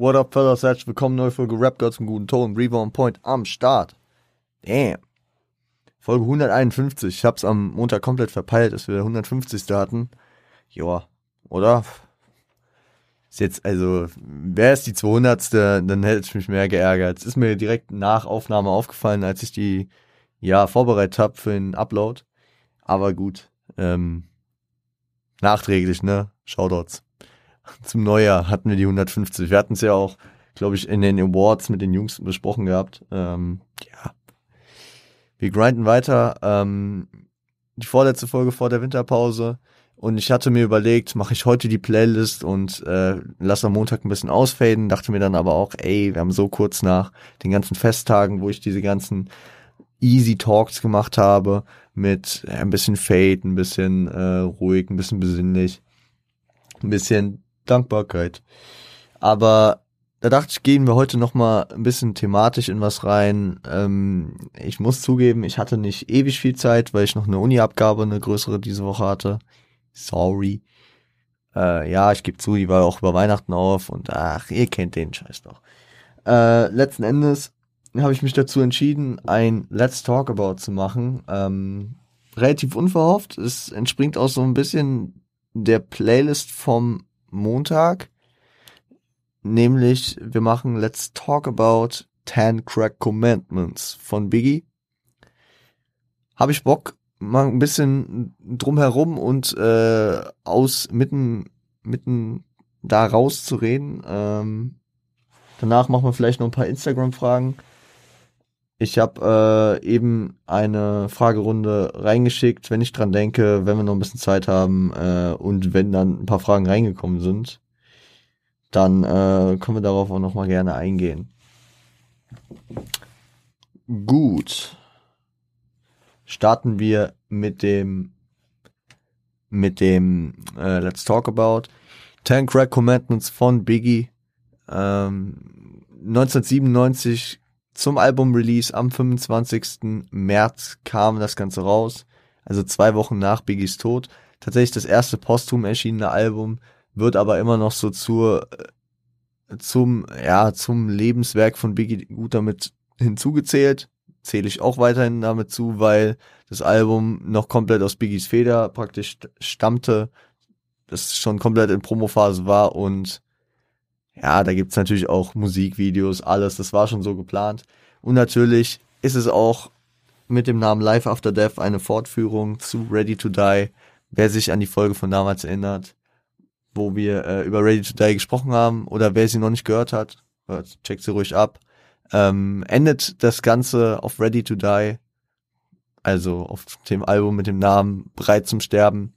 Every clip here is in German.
What up, fellas? Herzlich willkommen, neue Folge Rap Gods im guten Ton. Reaver Point am Start. Damn. Folge 151. Ich hab's am Montag komplett verpeilt, dass wir 150. hatten. Joa, oder? Ist jetzt, also, wäre es die 200. Dann hätte ich mich mehr geärgert. Es ist mir direkt nach Aufnahme aufgefallen, als ich die, ja, vorbereitet habe für den Upload. Aber gut, ähm, nachträglich, ne? Shoutouts zum Neujahr hatten wir die 150. Wir hatten es ja auch, glaube ich, in den Awards mit den Jungs besprochen gehabt. Ähm, ja. Wir grinden weiter. Ähm, die vorletzte Folge vor der Winterpause. Und ich hatte mir überlegt, mache ich heute die Playlist und äh, lasse am Montag ein bisschen ausfaden. Dachte mir dann aber auch, ey, wir haben so kurz nach den ganzen Festtagen, wo ich diese ganzen Easy Talks gemacht habe, mit äh, ein bisschen Fade, ein bisschen äh, ruhig, ein bisschen besinnlich, ein bisschen Dankbarkeit. Aber da dachte ich, gehen wir heute noch mal ein bisschen thematisch in was rein. Ähm, ich muss zugeben, ich hatte nicht ewig viel Zeit, weil ich noch eine Uni-Abgabe, eine größere diese Woche hatte. Sorry. Äh, ja, ich gebe zu, die war auch über Weihnachten auf und ach, ihr kennt den Scheiß doch. Äh, letzten Endes habe ich mich dazu entschieden, ein Let's Talk About zu machen. Ähm, relativ unverhofft. Es entspringt auch so ein bisschen der Playlist vom Montag. Nämlich, wir machen Let's Talk About 10 Crack Commandments von Biggie. Habe ich Bock, mal ein bisschen drumherum und äh, aus mitten, mitten da rauszureden. Ähm, danach machen wir vielleicht noch ein paar Instagram-Fragen. Ich habe äh, eben eine Fragerunde reingeschickt, wenn ich dran denke, wenn wir noch ein bisschen Zeit haben äh, und wenn dann ein paar Fragen reingekommen sind, dann äh, können wir darauf auch noch mal gerne eingehen. Gut. Starten wir mit dem mit dem äh, Let's Talk About 10 Crack Commandments von Biggie. Ähm, 1997 zum Album-Release am 25. März kam das Ganze raus, also zwei Wochen nach Biggies Tod. Tatsächlich das erste posthum erschienene Album, wird aber immer noch so zur, äh, zum, ja, zum Lebenswerk von Biggie gut damit hinzugezählt. Zähle ich auch weiterhin damit zu, weil das Album noch komplett aus Biggies Feder praktisch stammte, das schon komplett in Promophase war und ja, da gibt's natürlich auch Musikvideos, alles, das war schon so geplant. Und natürlich ist es auch mit dem Namen Life After Death eine Fortführung zu Ready to Die. Wer sich an die Folge von damals erinnert, wo wir äh, über Ready to Die gesprochen haben, oder wer sie noch nicht gehört hat, checkt sie ruhig ab. Ähm, endet das Ganze auf Ready to Die, also auf dem Album mit dem Namen Bereit zum Sterben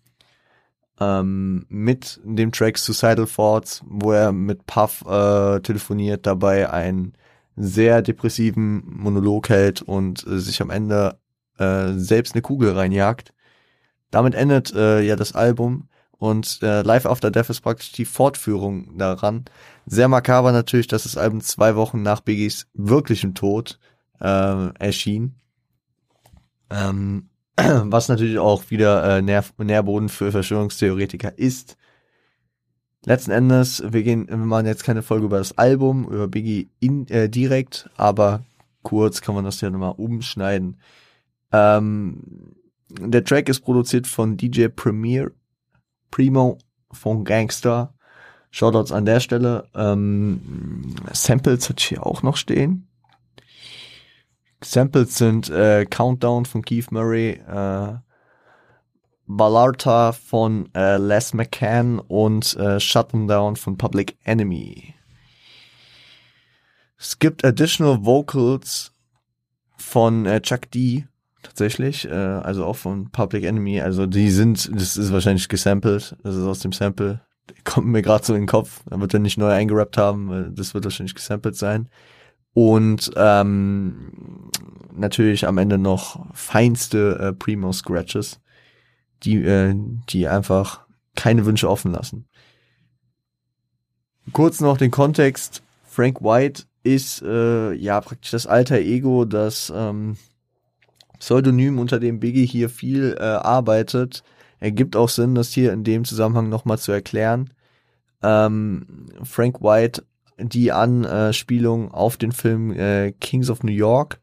ähm, mit dem Track Suicidal Thoughts, wo er mit Puff äh, telefoniert, dabei einen sehr depressiven Monolog hält und äh, sich am Ende äh, selbst eine Kugel reinjagt. Damit endet äh, ja das Album und äh, Live After Death ist praktisch die Fortführung daran. Sehr makaber natürlich, dass das Album zwei Wochen nach Biggies wirklichem Tod äh, erschien. Ähm, was natürlich auch wieder äh, Nähr Nährboden für Verschwörungstheoretiker ist. Letzten Endes, wir gehen, wir machen jetzt keine Folge über das Album, über Biggie in, äh, direkt, aber kurz kann man das ja nochmal umschneiden. Ähm, der Track ist produziert von DJ Premier, Primo von Gangster. Shoutouts an der Stelle. Ähm, Samples hat hier auch noch stehen. Samples sind äh, Countdown von Keith Murray, äh, Ballarta von äh, Les McCann und äh, Shut Down von Public Enemy. Es gibt additional Vocals von äh, Chuck D tatsächlich, äh, also auch von Public Enemy. Also die sind, das ist wahrscheinlich gesampelt, das ist aus dem Sample. Kommt mir gerade so in den Kopf. Da wird er nicht neu eingerappt haben, das wird wahrscheinlich gesampelt sein. Und ähm, natürlich am Ende noch feinste äh, Primo Scratches, die, äh, die einfach keine Wünsche offen lassen. Kurz noch den Kontext. Frank White ist äh, ja praktisch das alter Ego, das ähm, Pseudonym, unter dem Biggie hier viel äh, arbeitet. Ergibt auch Sinn, das hier in dem Zusammenhang nochmal zu erklären. Ähm, Frank White die Anspielung auf den Film äh, Kings of New York.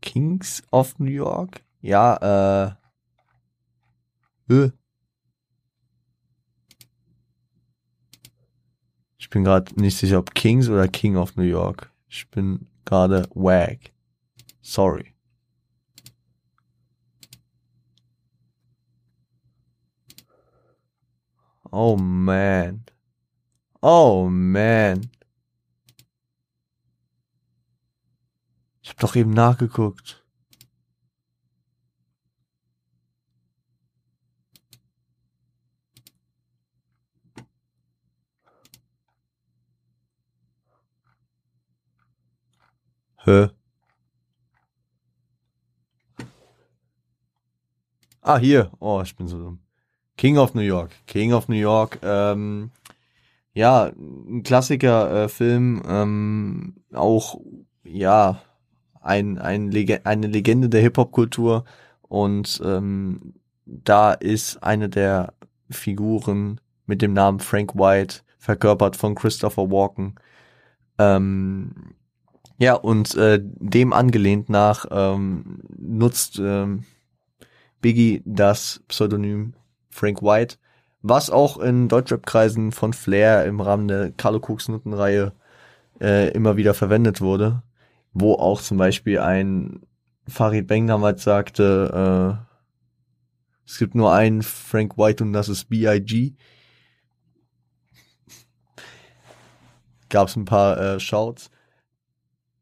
Kings of New York? Ja, äh. Äh. Ich bin gerade nicht sicher, ob Kings oder King of New York. Ich bin gerade wag. Sorry. Oh man. Oh man. Ich hab doch eben nachgeguckt. Hä? Ah, hier. Oh, ich bin so dumm. King of New York. King of New York. Ähm, ja, ein Klassiker-Film. Äh, ähm, auch, ja, ein, ein Lege eine Legende der Hip-Hop-Kultur. Und ähm, da ist eine der Figuren mit dem Namen Frank White, verkörpert von Christopher Walken. Ähm, ja, und äh, dem angelehnt nach ähm, nutzt ähm, Biggie das Pseudonym Frank White, was auch in Deutschrap-Kreisen von Flair im Rahmen der Carlo Cooks Notenreihe äh, immer wieder verwendet wurde, wo auch zum Beispiel ein Farid Bang damals sagte, äh, es gibt nur einen Frank White und das ist B.I.G. Gab es ein paar äh, Shouts.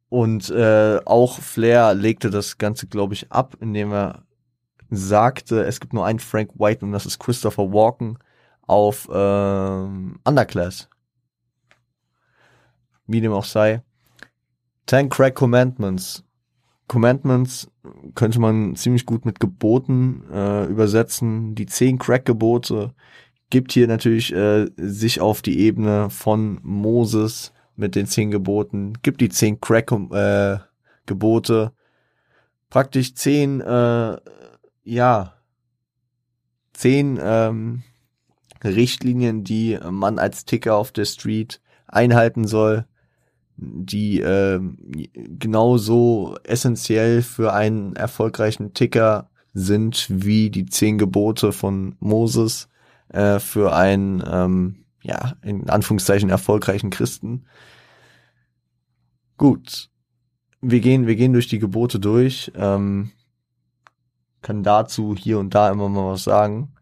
Und äh, auch Flair legte das Ganze, glaube ich, ab, indem er sagte, es gibt nur einen Frank White und das ist Christopher Walken auf ähm, Underclass. Wie dem auch sei. Ten Crack Commandments. Commandments könnte man ziemlich gut mit Geboten äh, übersetzen. Die zehn Crack-Gebote gibt hier natürlich äh, sich auf die Ebene von Moses mit den zehn Geboten, gibt die zehn Crack-Gebote, äh, praktisch zehn äh, ja, zehn ähm, Richtlinien, die man als Ticker auf der Street einhalten soll, die äh, genauso essentiell für einen erfolgreichen Ticker sind wie die zehn Gebote von Moses äh, für einen, ähm, ja, in Anführungszeichen erfolgreichen Christen. Gut, wir gehen, wir gehen durch die Gebote durch. Ähm, kann dazu hier und da immer mal was sagen.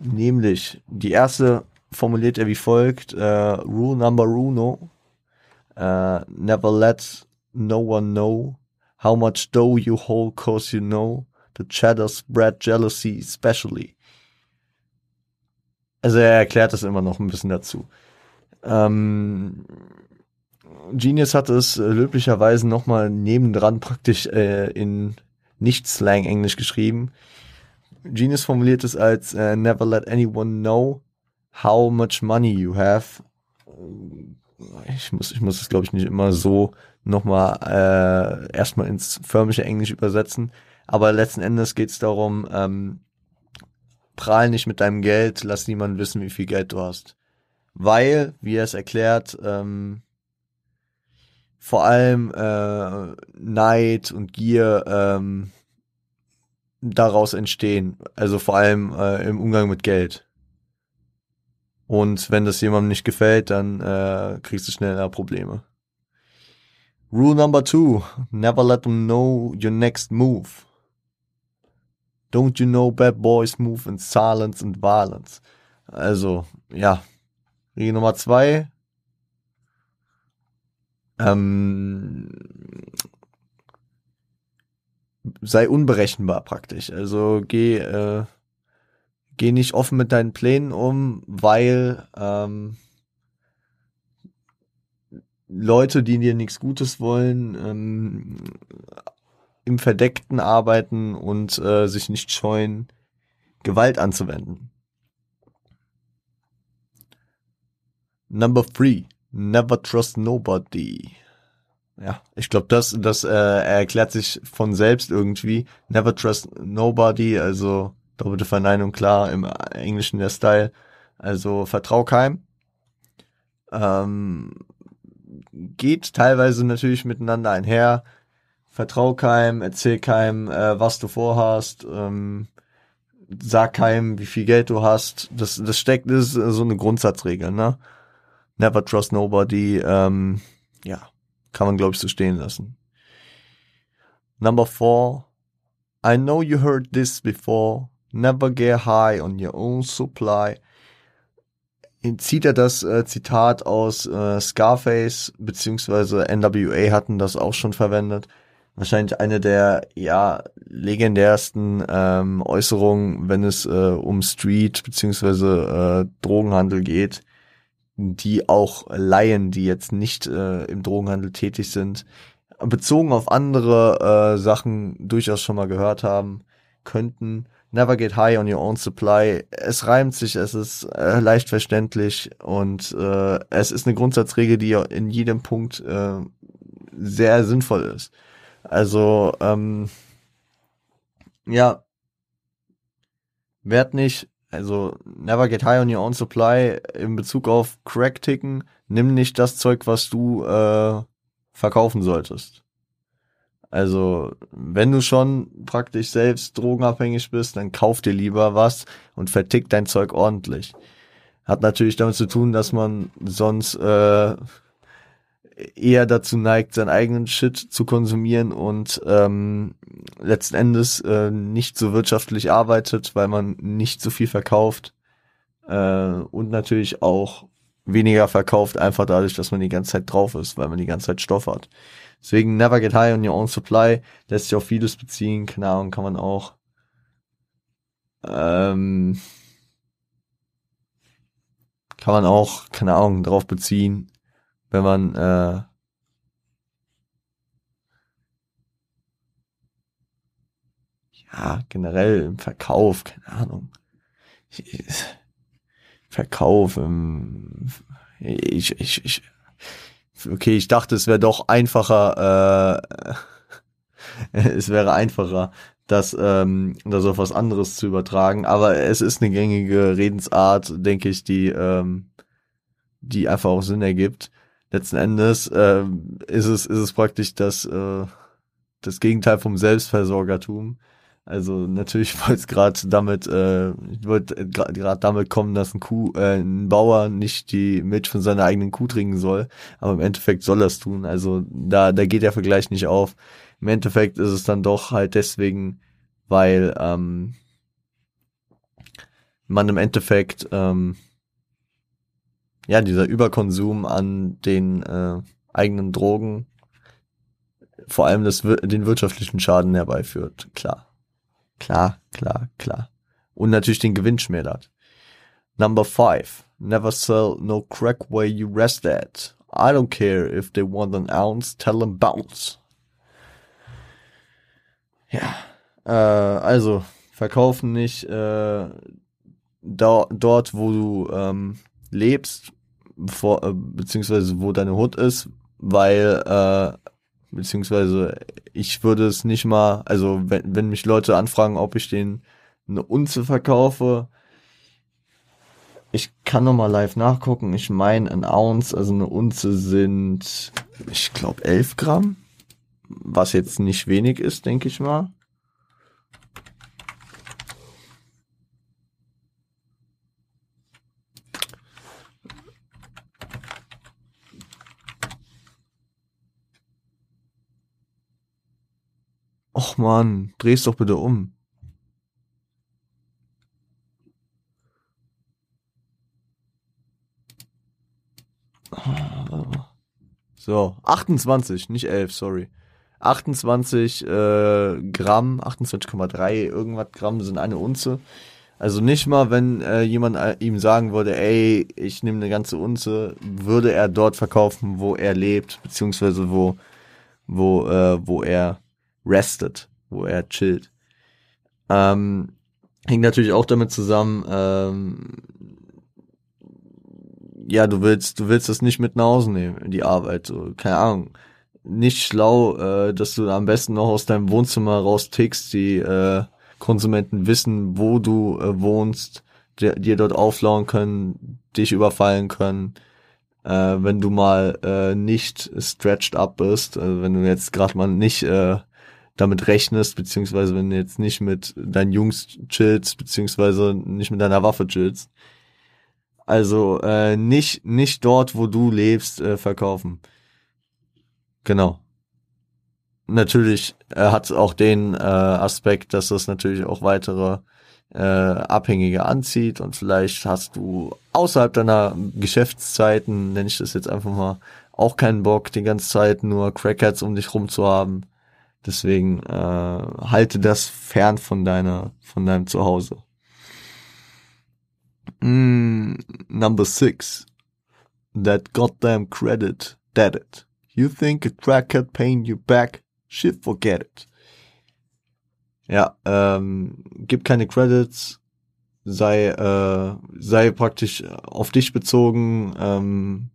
Nämlich, die erste formuliert er wie folgt, äh, Rule number uno, uh, never let no one know how much dough you hold cause you know the cheddar spread jealousy especially. Also er erklärt das immer noch ein bisschen dazu. Ähm, Genius hat es äh, löblicherweise nochmal nebendran praktisch äh, in Nicht-Slang-Englisch geschrieben. Genius formuliert es als äh, Never let anyone know how much money you have. Ich muss, ich muss es, glaube ich, nicht immer so nochmal äh, erstmal ins förmliche Englisch übersetzen. Aber letzten Endes geht es darum, ähm, prahl nicht mit deinem Geld, lass niemanden wissen, wie viel Geld du hast. Weil, wie er es erklärt, ähm, vor allem äh, Neid und Gier ähm, daraus entstehen. Also vor allem äh, im Umgang mit Geld. Und wenn das jemandem nicht gefällt, dann äh, kriegst du schneller Probleme. Rule number two, never let them know your next move. Don't you know bad boys move in silence and violence? Also, ja. Regel Nummer zwei, ähm, sei unberechenbar praktisch. Also geh, äh, geh nicht offen mit deinen Plänen um, weil ähm, Leute, die dir nichts Gutes wollen, ähm, im Verdeckten arbeiten und äh, sich nicht scheuen, Gewalt anzuwenden. Number three. Never trust nobody. Ja, ich glaube, das, das äh, erklärt sich von selbst irgendwie. Never trust nobody, also doppelte Verneinung klar, im Englischen der Style. Also vertrau keinem. Ähm, geht teilweise natürlich miteinander einher. Vertrau keinem, erzähl keinem, äh, was du vorhast. Ähm, sag keinem, wie viel Geld du hast. Das, das steckt, das ist so eine Grundsatzregel, ne? Never trust nobody. Ähm, ja, kann man glaube ich so stehen lassen. Number four. I know you heard this before. Never get high on your own supply. Zieht er das äh, Zitat aus äh, Scarface beziehungsweise NWA hatten das auch schon verwendet wahrscheinlich eine der ja legendärsten ähm, Äußerungen, wenn es äh, um Street beziehungsweise äh, Drogenhandel geht, die auch Laien, die jetzt nicht äh, im Drogenhandel tätig sind, bezogen auf andere äh, Sachen durchaus schon mal gehört haben könnten. Never get high on your own supply. Es reimt sich, es ist äh, leicht verständlich und äh, es ist eine Grundsatzregel, die in jedem Punkt äh, sehr sinnvoll ist. Also, ähm, ja, werd nicht, also never get high on your own supply in Bezug auf Crack-Ticken. Nimm nicht das Zeug, was du äh, verkaufen solltest. Also, wenn du schon praktisch selbst drogenabhängig bist, dann kauf dir lieber was und vertick dein Zeug ordentlich. Hat natürlich damit zu tun, dass man sonst äh, eher dazu neigt, seinen eigenen Shit zu konsumieren und ähm, letzten Endes äh, nicht so wirtschaftlich arbeitet, weil man nicht so viel verkauft äh, und natürlich auch weniger verkauft, einfach dadurch, dass man die ganze Zeit drauf ist, weil man die ganze Zeit Stoff hat. Deswegen never get high on your own supply, lässt sich auf vieles beziehen, keine Ahnung, kann man auch. Ähm, kann man auch, keine Ahnung, drauf beziehen, wenn man äh, ja generell im Verkauf, keine Ahnung, Verkauf, im, ich, ich, ich, okay, ich dachte, es wäre doch einfacher, äh, es wäre einfacher, das, ähm, das auf was anderes zu übertragen, aber es ist eine gängige Redensart, denke ich, die, ähm, die einfach auch Sinn ergibt letzten Endes äh, ist es ist es praktisch das äh, das Gegenteil vom Selbstversorgertum. Also natürlich wollte es gerade damit äh, wollte gerade damit kommen, dass ein Kuh äh, ein Bauer nicht die Milch von seiner eigenen Kuh trinken soll, aber im Endeffekt soll er es tun. Also da da geht der Vergleich nicht auf. Im Endeffekt ist es dann doch halt deswegen, weil ähm, man im Endeffekt ähm, ja, dieser Überkonsum an den äh, eigenen Drogen vor allem das, den wirtschaftlichen Schaden herbeiführt. Klar. Klar, klar, klar. Und natürlich den Gewinn schmälert. Number five. Never sell no crack where you rest at. I don't care if they want an ounce, tell them bounce. Ja, äh, also verkaufen nicht äh, da, dort, wo du ähm, lebst, vor, äh, beziehungsweise wo deine Hut ist, weil, äh, beziehungsweise ich würde es nicht mal, also wenn, wenn mich Leute anfragen, ob ich den eine Unze verkaufe, ich kann noch mal live nachgucken. Ich meine, ein Ounce, also eine Unze sind, ich glaube, 11 Gramm, was jetzt nicht wenig ist, denke ich mal. Och man, dreh's doch bitte um. So, 28, nicht 11, sorry. 28 äh, Gramm, 28,3 irgendwas Gramm sind eine Unze. Also nicht mal, wenn äh, jemand äh, ihm sagen würde, ey, ich nehme eine ganze Unze, würde er dort verkaufen, wo er lebt, beziehungsweise wo, wo, äh, wo er restet, wo er chillt. Ähm, hängt natürlich auch damit zusammen, ähm, ja, du willst, du willst das nicht mit nach Hause nehmen, die Arbeit, so, keine Ahnung. Nicht schlau, äh, dass du am besten noch aus deinem Wohnzimmer raus tickst, die äh, Konsumenten wissen, wo du äh, wohnst, dir, dir dort auflauern können, dich überfallen können, äh, wenn du mal äh, nicht stretched up bist, also wenn du jetzt gerade mal nicht äh, damit rechnest, beziehungsweise wenn du jetzt nicht mit deinen Jungs chillst, beziehungsweise nicht mit deiner Waffe chillst. Also äh, nicht nicht dort, wo du lebst, äh, verkaufen. Genau. Natürlich äh, hat auch den äh, Aspekt, dass das natürlich auch weitere äh, Abhängige anzieht und vielleicht hast du außerhalb deiner Geschäftszeiten, nenne ich das jetzt einfach mal, auch keinen Bock, die ganze Zeit nur Crackheads um dich rum zu haben. Deswegen äh, halte das fern von deiner, von deinem Zuhause. Mm, number six. That goddamn credit, that it. You think a crackhead paying you back? Shit, forget it. Ja, ähm, gib keine Credits, sei, äh, sei praktisch auf dich bezogen. Ähm,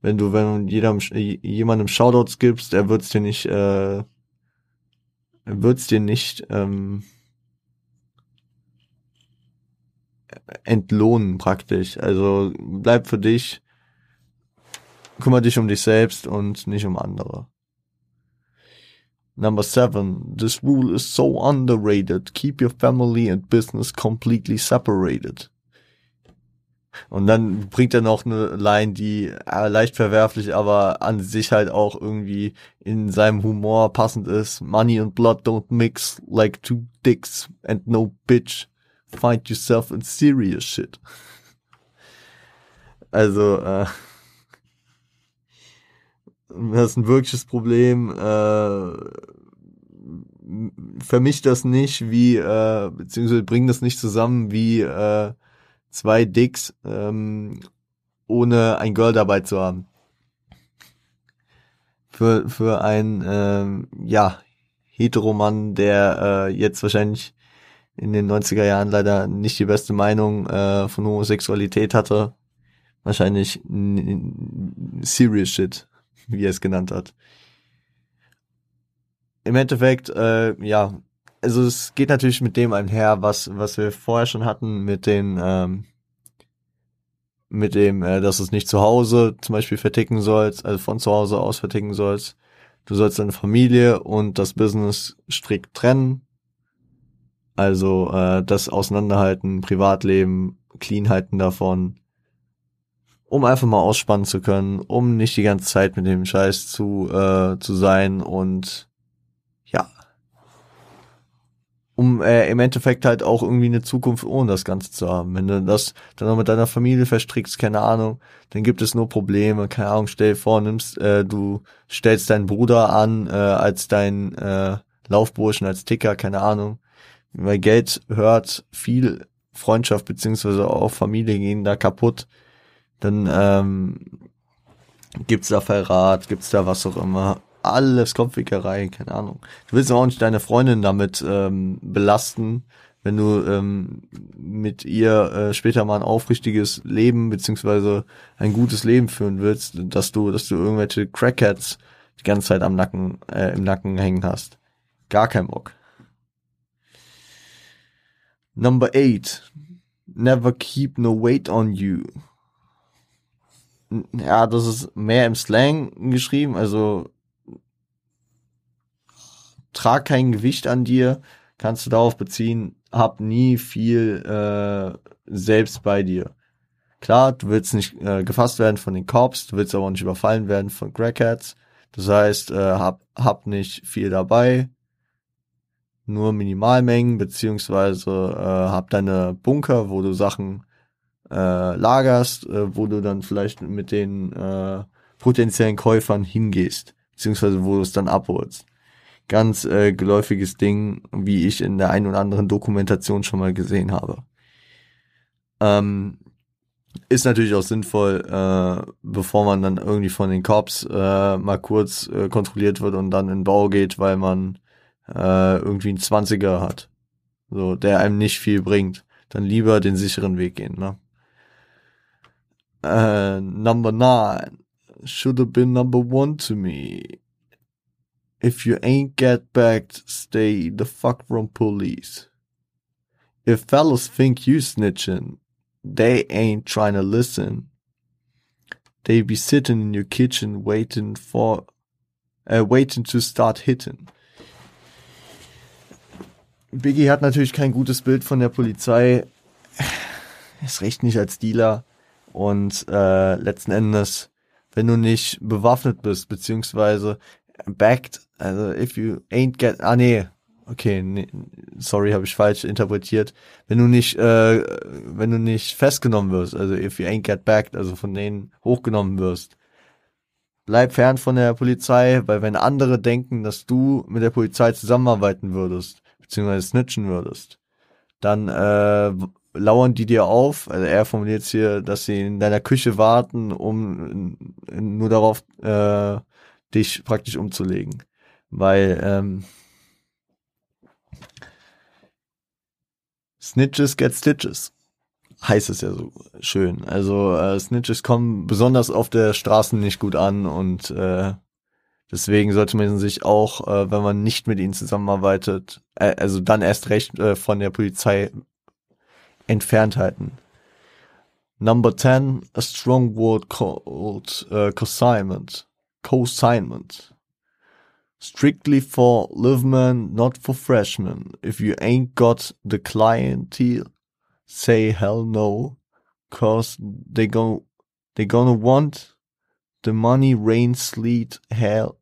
wenn du, wenn jedem, jemandem Shoutouts gibst, er wird's dir nicht, äh, er wird's dir nicht ähm, entlohnen praktisch. Also bleib für dich, kümmere dich um dich selbst und nicht um andere. Number seven, this rule is so underrated. Keep your family and business completely separated. Und dann bringt er noch eine Line, die äh, leicht verwerflich, aber an sich halt auch irgendwie in seinem Humor passend ist. Money and blood don't mix like two dicks and no bitch. Find yourself in serious shit. Also, äh, das ist ein wirkliches Problem. Äh, vermischt das nicht wie, äh, beziehungsweise bringt das nicht zusammen wie äh, zwei Dicks, ähm, ohne ein Girl dabei zu haben. Für, für ein, ähm, ja, Heteromann, der äh, jetzt wahrscheinlich in den 90er Jahren leider nicht die beste Meinung äh, von Homosexualität hatte. Wahrscheinlich serious shit wie er es genannt hat. Im Endeffekt, äh, ja, also es geht natürlich mit dem einher, was, was wir vorher schon hatten, mit den, ähm, mit dem, äh, dass du es nicht zu Hause zum Beispiel verticken sollst, also von zu Hause aus verticken sollst. Du sollst deine Familie und das Business strikt trennen. Also äh, das Auseinanderhalten, Privatleben, Cleanhalten davon, um einfach mal ausspannen zu können, um nicht die ganze Zeit mit dem Scheiß zu, äh, zu sein und ja, um äh, im Endeffekt halt auch irgendwie eine Zukunft ohne das Ganze zu haben. Wenn du das dann noch mit deiner Familie verstrickst, keine Ahnung, dann gibt es nur Probleme, keine Ahnung, stell dir vor, nimmst, äh, du stellst deinen Bruder an äh, als dein äh, Laufburschen, als Ticker, keine Ahnung. Weil Geld hört viel Freundschaft beziehungsweise auch Familie gehen da kaputt dann ähm, gibt's da Verrat, gibt's da was auch immer. Alles Kopfwickerei, keine Ahnung. Du willst auch nicht deine Freundin damit ähm, belasten, wenn du ähm, mit ihr äh, später mal ein aufrichtiges Leben beziehungsweise ein gutes Leben führen willst, dass du, dass du irgendwelche Crackheads die ganze Zeit am Nacken, äh, im Nacken hängen hast. Gar kein Bock. Number eight. Never keep no weight on you ja, das ist mehr im Slang geschrieben, also trag kein Gewicht an dir, kannst du darauf beziehen, hab nie viel äh, selbst bei dir. Klar, du willst nicht äh, gefasst werden von den Cops, du willst aber auch nicht überfallen werden von Crackheads. Das heißt, äh, hab, hab nicht viel dabei, nur Minimalmengen, beziehungsweise äh, hab deine Bunker, wo du Sachen äh, lagerst, äh, wo du dann vielleicht mit den äh, potenziellen Käufern hingehst, beziehungsweise wo du es dann abholst. Ganz äh, geläufiges Ding, wie ich in der einen oder anderen Dokumentation schon mal gesehen habe. Ähm, ist natürlich auch sinnvoll, äh, bevor man dann irgendwie von den Cops äh, mal kurz äh, kontrolliert wird und dann in Bau geht, weil man äh, irgendwie einen 20er hat. So, der einem nicht viel bringt. Dann lieber den sicheren Weg gehen, ne? Uh, number nine should have been number one to me. If you ain't get back, stay the fuck from police. If fellas think you snitching, they ain't trying to listen. They be sitting in your kitchen waiting for, uh, waiting to start hitting. Biggie hat natürlich kein gutes Bild von der Polizei. Ist recht nicht als Dealer. Und äh, letzten Endes, wenn du nicht bewaffnet bist, beziehungsweise backed, also if you ain't get, ah nee, okay, nee, sorry, habe ich falsch interpretiert. Wenn du nicht, äh, wenn du nicht festgenommen wirst, also if you ain't get backed, also von denen hochgenommen wirst, bleib fern von der Polizei, weil wenn andere denken, dass du mit der Polizei zusammenarbeiten würdest, beziehungsweise snitchen würdest, dann äh, lauern die dir auf. Also er formuliert hier, dass sie in deiner Küche warten, um nur darauf äh, dich praktisch umzulegen. Weil ähm, Snitches get Stitches heißt es ja so schön. Also äh, Snitches kommen besonders auf der Straße nicht gut an und äh, deswegen sollte man sich auch, äh, wenn man nicht mit ihnen zusammenarbeitet, äh, also dann erst recht äh, von der Polizei entfernt halten. Number 10, a strong word called uh, consignment. Consignment. Strictly for livemen, not for freshmen. If you ain't got the clientele, say hell no, cause they go, they gonna want the money, rain, sleet, hail,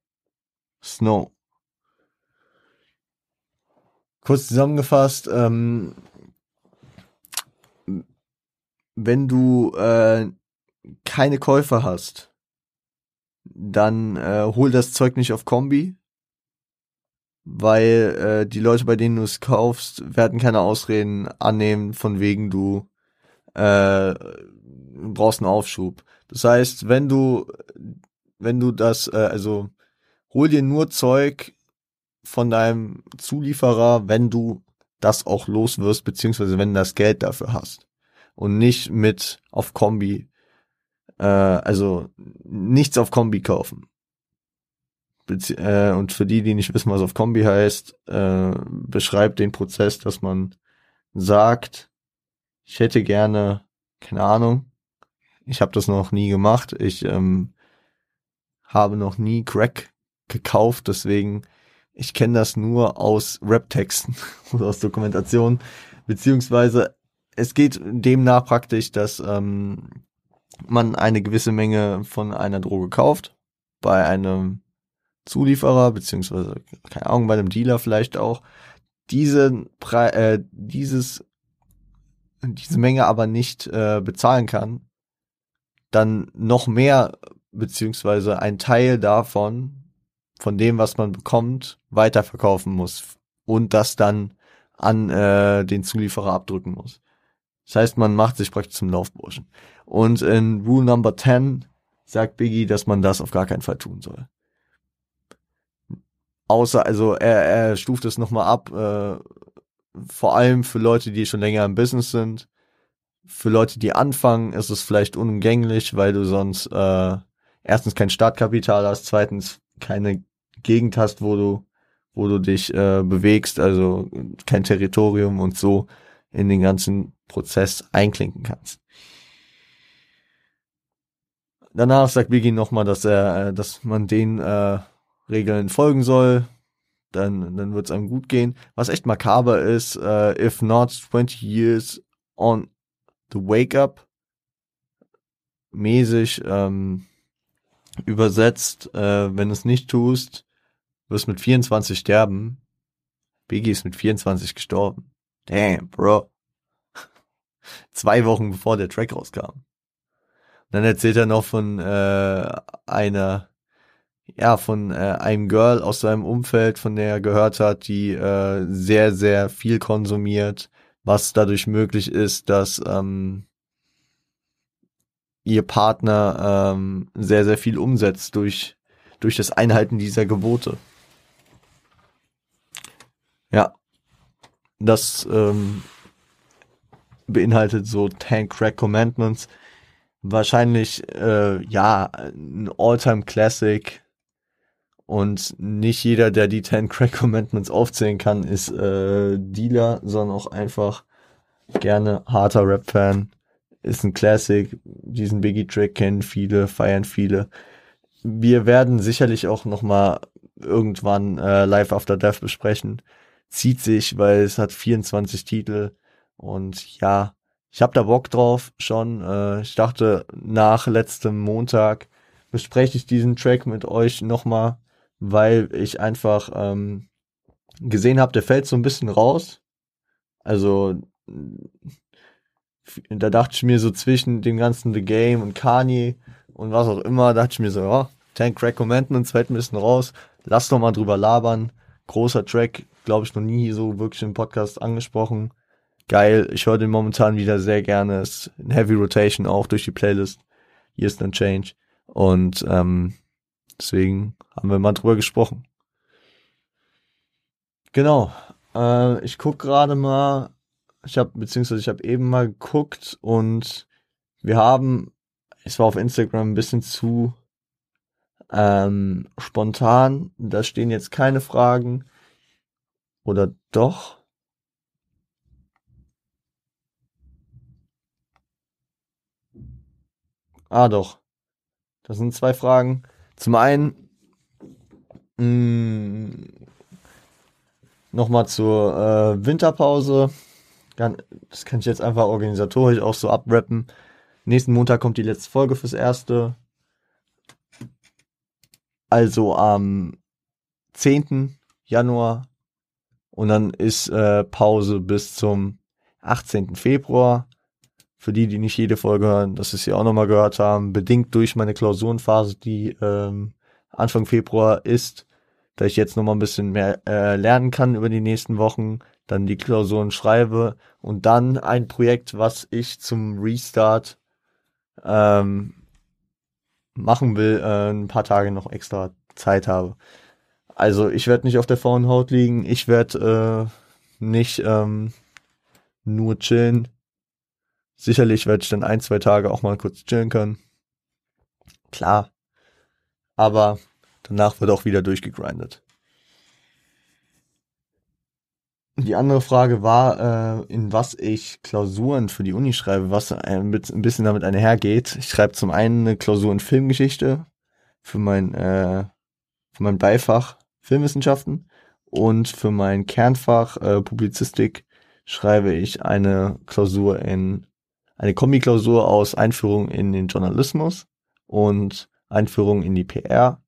snow. Kurz zusammengefasst, ähm, wenn du äh, keine Käufer hast, dann äh, hol das Zeug nicht auf Kombi, weil äh, die Leute, bei denen du es kaufst, werden keine Ausreden annehmen, von wegen du äh, brauchst einen Aufschub. Das heißt, wenn du, wenn du das, äh, also hol dir nur Zeug von deinem Zulieferer, wenn du das auch los wirst, beziehungsweise wenn du das Geld dafür hast. Und nicht mit auf Kombi, äh, also nichts auf Kombi kaufen. Äh, und für die, die nicht wissen, was auf Kombi heißt, äh, beschreibt den Prozess, dass man sagt, ich hätte gerne, keine Ahnung, ich habe das noch nie gemacht, ich ähm, habe noch nie Crack gekauft, deswegen ich kenne das nur aus Rap-Texten oder aus Dokumentationen, beziehungsweise es geht demnach praktisch, dass ähm, man eine gewisse Menge von einer Droge kauft, bei einem Zulieferer, beziehungsweise, keine Ahnung, bei einem Dealer vielleicht auch, diese äh, dieses, diese Menge aber nicht äh, bezahlen kann, dann noch mehr, beziehungsweise ein Teil davon von dem, was man bekommt, weiterverkaufen muss und das dann an äh, den Zulieferer abdrücken muss. Das heißt, man macht sich praktisch zum Laufburschen. Und in Rule Number 10 sagt Biggie, dass man das auf gar keinen Fall tun soll. Außer, also er, er stuft es nochmal ab, äh, vor allem für Leute, die schon länger im Business sind. Für Leute, die anfangen, ist es vielleicht unumgänglich, weil du sonst äh, erstens kein Startkapital hast, zweitens keine Gegend hast, wo du, wo du dich äh, bewegst, also kein Territorium und so in den ganzen Prozess einklinken kannst. Danach sagt Biggie nochmal, dass er, äh, dass man den äh, Regeln folgen soll. Dann, dann wird es einem gut gehen. Was echt makaber ist, uh, if not 20 years on the wake up, mäßig ähm, übersetzt, äh, wenn du es nicht tust, wirst mit 24 sterben. Biggie ist mit 24 gestorben. Damn, bro. Zwei Wochen bevor der Track rauskam. Dann erzählt er noch von äh, einer, ja, von äh, einem Girl aus seinem Umfeld, von der er gehört hat, die äh, sehr, sehr viel konsumiert, was dadurch möglich ist, dass ähm, ihr Partner ähm, sehr, sehr viel umsetzt durch, durch das Einhalten dieser Gebote. Ja, das ähm, beinhaltet so Tank Crack Commandments. Wahrscheinlich, äh, ja, ein All-Time Classic. Und nicht jeder, der die 10 Crack Commandments aufzählen kann, ist äh, Dealer, sondern auch einfach gerne harter Rap-Fan. Ist ein Classic. Diesen Biggie-Track kennen viele, feiern viele. Wir werden sicherlich auch noch mal irgendwann äh, Live After Death besprechen. Zieht sich, weil es hat 24 Titel und ja, ich habe da Bock drauf schon. Äh, ich dachte, nach letztem Montag bespreche ich diesen Track mit euch nochmal, weil ich einfach ähm, gesehen habe, der fällt so ein bisschen raus. Also da dachte ich mir so zwischen dem ganzen The Game und Kanye und was auch immer, dachte ich mir so, ja, Tank recommenden uns fällt ein bisschen raus. Lass doch mal drüber labern. Großer Track, glaube ich, noch nie so wirklich im Podcast angesprochen geil. Ich höre den momentan wieder sehr gerne. Ist in Heavy Rotation auch durch die Playlist. Hier ist ein Change. Und ähm, deswegen haben wir mal drüber gesprochen. Genau. Äh, ich guck gerade mal. Ich habe beziehungsweise ich habe eben mal geguckt und wir haben. Es war auf Instagram ein bisschen zu ähm, spontan. Da stehen jetzt keine Fragen. Oder doch? Ah, doch. Das sind zwei Fragen. Zum einen mm, nochmal zur äh, Winterpause. Das kann ich jetzt einfach organisatorisch auch so abrappen. Nächsten Montag kommt die letzte Folge fürs erste. Also am 10. Januar. Und dann ist äh, Pause bis zum 18. Februar. Für die, die nicht jede Folge hören, dass sie es ja auch nochmal gehört haben, bedingt durch meine Klausurenphase, die ähm, Anfang Februar ist, da ich jetzt nochmal ein bisschen mehr äh, lernen kann über die nächsten Wochen, dann die Klausuren schreibe und dann ein Projekt, was ich zum Restart ähm, machen will, äh, ein paar Tage noch extra Zeit habe. Also ich werde nicht auf der faulen Haut liegen, ich werde äh, nicht ähm, nur chillen, Sicherlich werde ich dann ein, zwei Tage auch mal kurz chillen können. Klar. Aber danach wird auch wieder durchgegrindet. Die andere Frage war, äh, in was ich Klausuren für die Uni schreibe, was ein bisschen damit einhergeht. Ich schreibe zum einen eine Klausur in Filmgeschichte für mein, äh, für mein Beifach Filmwissenschaften und für mein Kernfach äh, Publizistik schreibe ich eine Klausur in eine Kombiklausur aus Einführung in den Journalismus und Einführung in die PR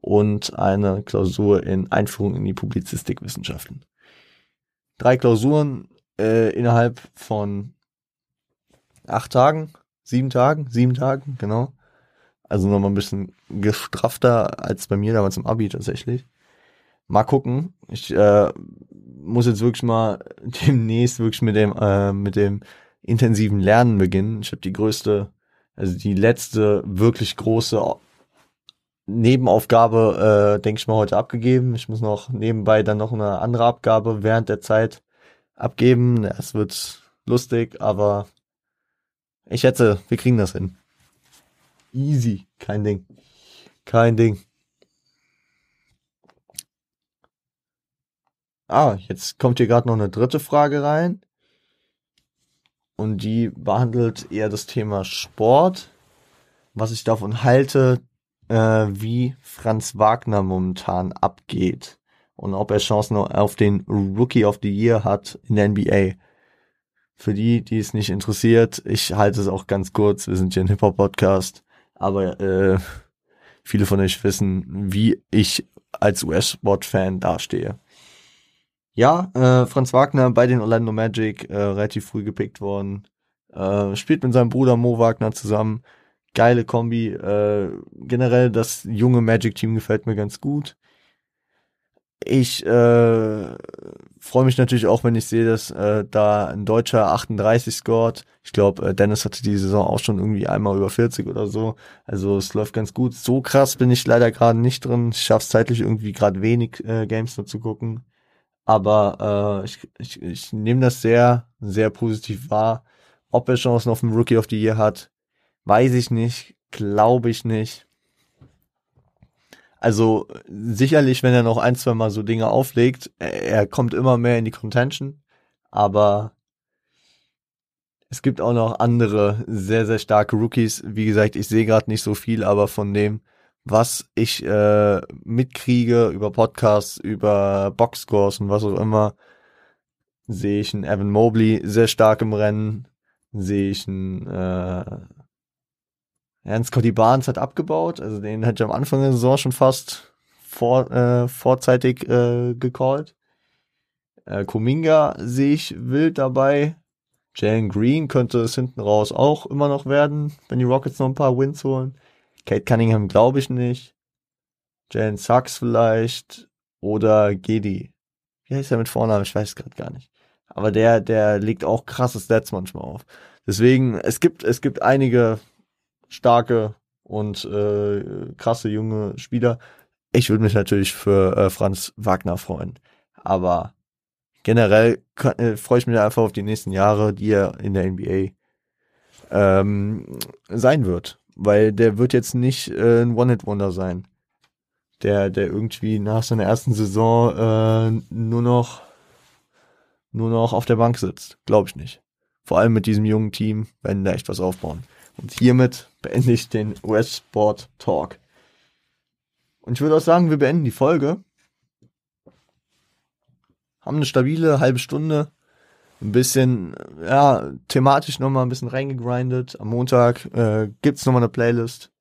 und eine Klausur in Einführung in die Publizistikwissenschaften. Drei Klausuren äh, innerhalb von acht Tagen, sieben Tagen, sieben Tagen, genau. Also nochmal ein bisschen gestrafter als bei mir damals im Abi tatsächlich. Mal gucken. Ich äh, muss jetzt wirklich mal demnächst wirklich mit dem äh, mit dem intensiven Lernen beginnen. Ich habe die größte, also die letzte wirklich große Nebenaufgabe, äh, denke ich mal, heute abgegeben. Ich muss noch nebenbei dann noch eine andere Abgabe während der Zeit abgeben. Es wird lustig, aber ich schätze, wir kriegen das hin. Easy, kein Ding. Kein Ding. Ah, jetzt kommt hier gerade noch eine dritte Frage rein und die behandelt eher das Thema Sport, was ich davon halte, äh, wie Franz Wagner momentan abgeht und ob er Chancen auf den Rookie of the Year hat in der NBA. Für die, die es nicht interessiert, ich halte es auch ganz kurz, wir sind hier ein Hip-Hop-Podcast, aber äh, viele von euch wissen, wie ich als US-Sport-Fan dastehe. Ja, äh, Franz Wagner bei den Orlando Magic äh, relativ früh gepickt worden. Äh, spielt mit seinem Bruder Mo Wagner zusammen. Geile Kombi. Äh, generell das junge Magic-Team gefällt mir ganz gut. Ich äh, freue mich natürlich auch, wenn ich sehe, dass äh, da ein Deutscher 38 scored. Ich glaube, Dennis hatte die Saison auch schon irgendwie einmal über 40 oder so. Also es läuft ganz gut. So krass bin ich leider gerade nicht drin. Ich schaff's zeitlich irgendwie gerade wenig Games nur zu gucken. Aber äh, ich, ich, ich nehme das sehr, sehr positiv wahr. Ob er Chancen auf den Rookie of the Year hat, weiß ich nicht, glaube ich nicht. Also sicherlich, wenn er noch ein, zwei Mal so Dinge auflegt, er, er kommt immer mehr in die Contention, aber Es gibt auch noch andere sehr, sehr starke Rookies. Wie gesagt, ich sehe gerade nicht so viel, aber von dem, was ich äh, mitkriege über Podcasts, über Boxscores und was auch immer, sehe ich einen Evan Mobley sehr stark im Rennen, sehe ich einen, äh, einen Scotty Barnes hat abgebaut, also den hat ich am Anfang der Saison schon fast vor, äh, vorzeitig äh, gecallt. Äh, Kuminga sehe ich wild dabei. Jalen Green könnte es hinten raus auch immer noch werden, wenn die Rockets noch ein paar Wins holen. Kate Cunningham glaube ich nicht. Jalen Sachs vielleicht. Oder Gedi. Wie heißt er mit Vornamen? Ich weiß es gerade gar nicht. Aber der, der legt auch krasses Stats manchmal auf. Deswegen, es gibt, es gibt einige starke und äh, krasse junge Spieler. Ich würde mich natürlich für äh, Franz Wagner freuen. Aber generell äh, freue ich mich einfach auf die nächsten Jahre, die er in der NBA ähm, sein wird. Weil der wird jetzt nicht äh, ein One-Hit-Wonder sein. Der, der irgendwie nach seiner ersten Saison äh, nur noch nur noch auf der Bank sitzt. Glaube ich nicht. Vor allem mit diesem jungen Team werden da echt was aufbauen. Und hiermit beende ich den US Sport Talk. Und ich würde auch sagen, wir beenden die Folge. Haben eine stabile halbe Stunde. Ein bisschen, ja, thematisch nochmal ein bisschen reingegrindet. Am Montag äh, gibt's nochmal eine Playlist.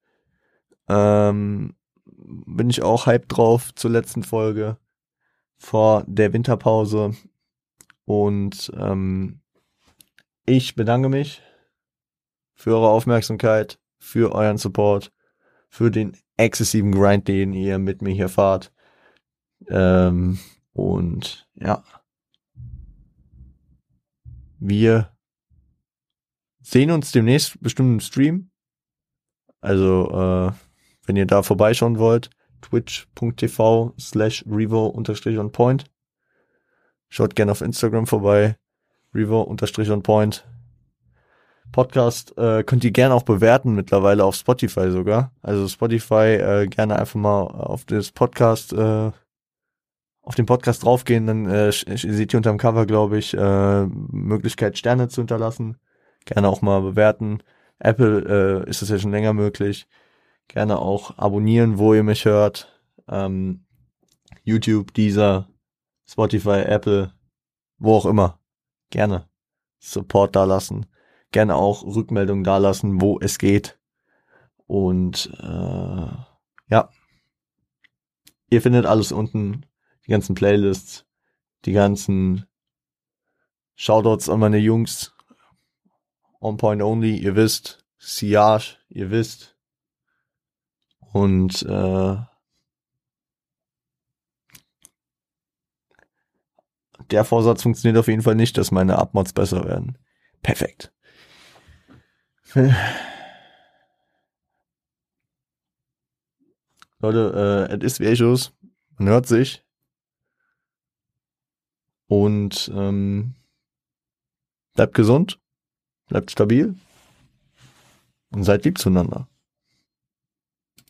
Ähm, bin ich auch hyped drauf zur letzten Folge vor der Winterpause. Und ähm, ich bedanke mich für eure Aufmerksamkeit, für euren Support, für den exzessiven Grind, den ihr mit mir hier fahrt. Ähm, und ja, wir sehen uns demnächst bestimmt im Stream. Also, äh, wenn ihr da vorbeischauen wollt, twitch.tv slash revo unterstrich on point. Schaut gerne auf Instagram vorbei, revo unterstrich on point. Podcast äh, könnt ihr gerne auch bewerten, mittlerweile auf Spotify sogar. Also Spotify äh, gerne einfach mal auf das Podcast, äh, auf den Podcast draufgehen, dann äh, seht ihr unterm Cover, glaube ich, äh, Möglichkeit Sterne zu hinterlassen. Gerne auch mal bewerten. Apple äh, ist es ja schon länger möglich. Gerne auch abonnieren, wo ihr mich hört. Ähm, YouTube, dieser, Spotify, Apple, wo auch immer. Gerne Support da lassen gerne auch Rückmeldungen dalassen, wo es geht. Und äh, ja, ihr findet alles unten, die ganzen Playlists, die ganzen Shoutouts an meine Jungs. On Point Only, ihr wisst. Siage, ihr wisst. Und äh, der Vorsatz funktioniert auf jeden Fall nicht, dass meine Abmods besser werden. Perfekt. Leute, äh, es ist wie. Man hört sich. Und ähm, bleibt gesund, bleibt stabil und seid lieb zueinander.